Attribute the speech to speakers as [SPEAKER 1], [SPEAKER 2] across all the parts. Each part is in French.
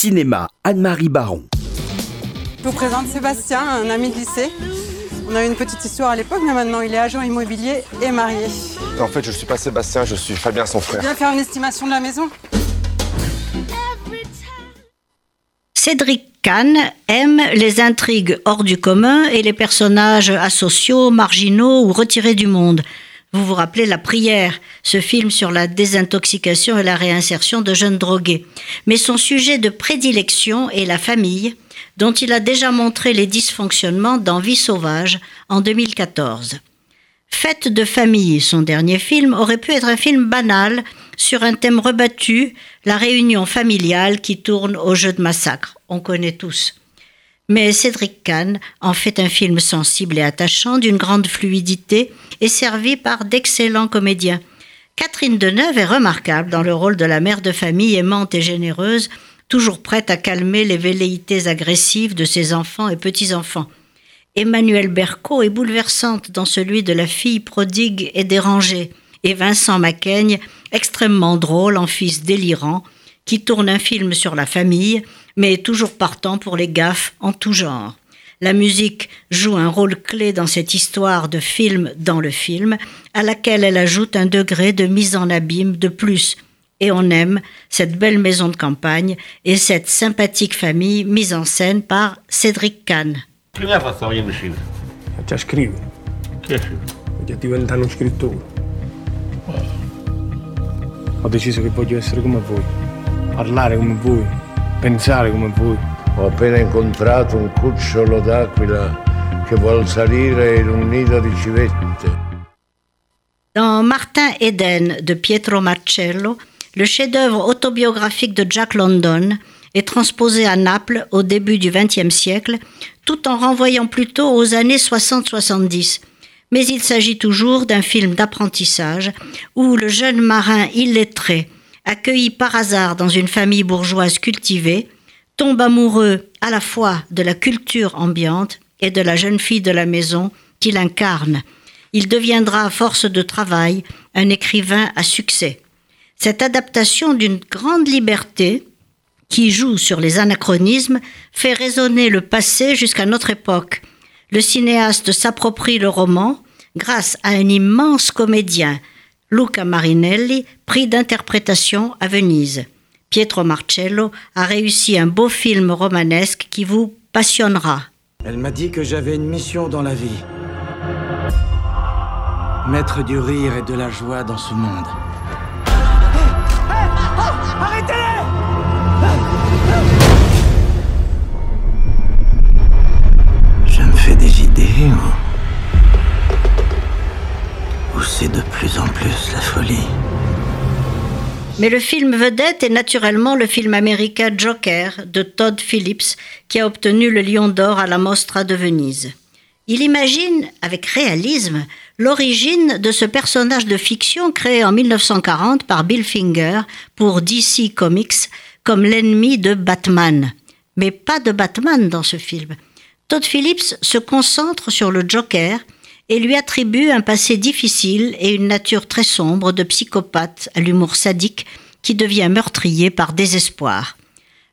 [SPEAKER 1] Cinéma, Anne-Marie Baron.
[SPEAKER 2] Je vous présente Sébastien, un ami de lycée. On a eu une petite histoire à l'époque, mais maintenant il est agent immobilier et marié.
[SPEAKER 3] En fait, je suis pas Sébastien, je suis Fabien, son frère.
[SPEAKER 2] Viens faire une estimation de la maison.
[SPEAKER 4] Cédric Kahn aime les intrigues hors du commun et les personnages asociaux, marginaux ou retirés du monde. Vous vous rappelez La prière, ce film sur la désintoxication et la réinsertion de jeunes drogués. Mais son sujet de prédilection est la famille, dont il a déjà montré les dysfonctionnements dans Vie sauvage en 2014. Fête de famille, son dernier film, aurait pu être un film banal sur un thème rebattu, la réunion familiale qui tourne au jeu de massacre. On connaît tous. Mais Cédric Kahn en fait un film sensible et attachant, d'une grande fluidité et servi par d'excellents comédiens. Catherine Deneuve est remarquable dans le rôle de la mère de famille aimante et généreuse, toujours prête à calmer les velléités agressives de ses enfants et petits-enfants. Emmanuelle Berco est bouleversante dans celui de la fille prodigue et dérangée, et Vincent Macaigne, extrêmement drôle en fils délirant, qui tourne un film sur la famille, mais toujours partant pour les gaffes en tout genre. La musique joue un rôle clé dans cette histoire de film dans le film, à laquelle elle ajoute un degré de mise en abîme de plus. Et on aime cette belle maison de campagne et cette sympathique famille mise en scène par Cédric Kahn.
[SPEAKER 5] Ho deciso che voglio essere come voi. parlare come voi, pensare come voi.
[SPEAKER 6] Ho appena incontrato un cucciolo d'aquila che vuol salire in un nido di civette.
[SPEAKER 4] Dans Martin Eden de Pietro Marcello, le chef-d'œuvre autobiographique de Jack London est transposé à Naples au début du XXe siècle, tout en renvoyant plutôt aux années 60-70. Mais il s'agit toujours d'un film d'apprentissage où le jeune marin illettré accueilli par hasard dans une famille bourgeoise cultivée, tombe amoureux à la fois de la culture ambiante et de la jeune fille de la maison qu'il incarne. Il deviendra, à force de travail, un écrivain à succès. Cette adaptation d'une grande liberté, qui joue sur les anachronismes, fait résonner le passé jusqu'à notre époque. Le cinéaste s'approprie le roman grâce à un immense comédien, Luca Marinelli, prix d'interprétation à Venise. Pietro Marcello a réussi un beau film romanesque qui vous passionnera.
[SPEAKER 7] Elle m'a dit que j'avais une mission dans la vie. Mettre du rire et de la joie dans ce monde.
[SPEAKER 8] Arrêtez-les
[SPEAKER 7] plus en plus la folie.
[SPEAKER 4] Mais le film vedette est naturellement le film américain Joker de Todd Phillips qui a obtenu le Lion d'Or à la Mostra de Venise. Il imagine, avec réalisme, l'origine de ce personnage de fiction créé en 1940 par Bill Finger pour DC Comics comme l'ennemi de Batman. Mais pas de Batman dans ce film. Todd Phillips se concentre sur le Joker, et lui attribue un passé difficile et une nature très sombre de psychopathe à l'humour sadique qui devient meurtrier par désespoir.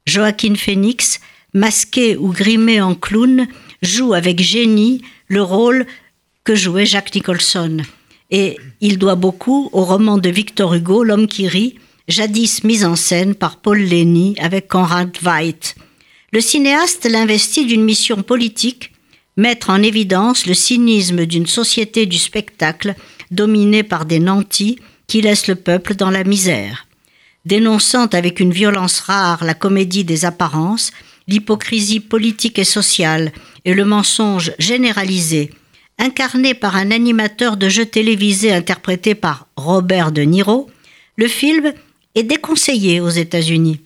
[SPEAKER 4] Joaquin Phoenix, masqué ou grimé en clown, joue avec génie le rôle que jouait Jack Nicholson. Et il doit beaucoup au roman de Victor Hugo, L'homme qui rit, jadis mis en scène par Paul Lenny avec Conrad Veidt. Le cinéaste l'investit d'une mission politique mettre en évidence le cynisme d'une société du spectacle dominée par des nantis qui laissent le peuple dans la misère. Dénonçant avec une violence rare la comédie des apparences, l'hypocrisie politique et sociale et le mensonge généralisé, incarné par un animateur de jeux télévisés interprété par Robert De Niro, le film est déconseillé aux États-Unis.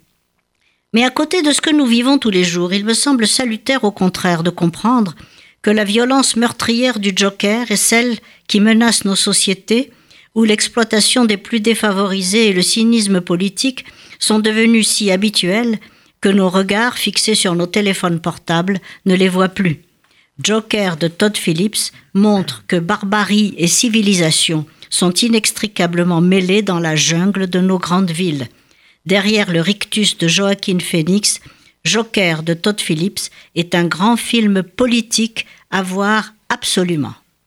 [SPEAKER 4] Mais à côté de ce que nous vivons tous les jours, il me semble salutaire au contraire de comprendre que la violence meurtrière du Joker est celle qui menace nos sociétés, où l'exploitation des plus défavorisés et le cynisme politique sont devenus si habituels que nos regards fixés sur nos téléphones portables ne les voient plus. Joker de Todd Phillips montre que barbarie et civilisation sont inextricablement mêlés dans la jungle de nos grandes villes. Derrière le rictus de Joaquin Phoenix, Joker de Todd Phillips est un grand film politique à voir absolument.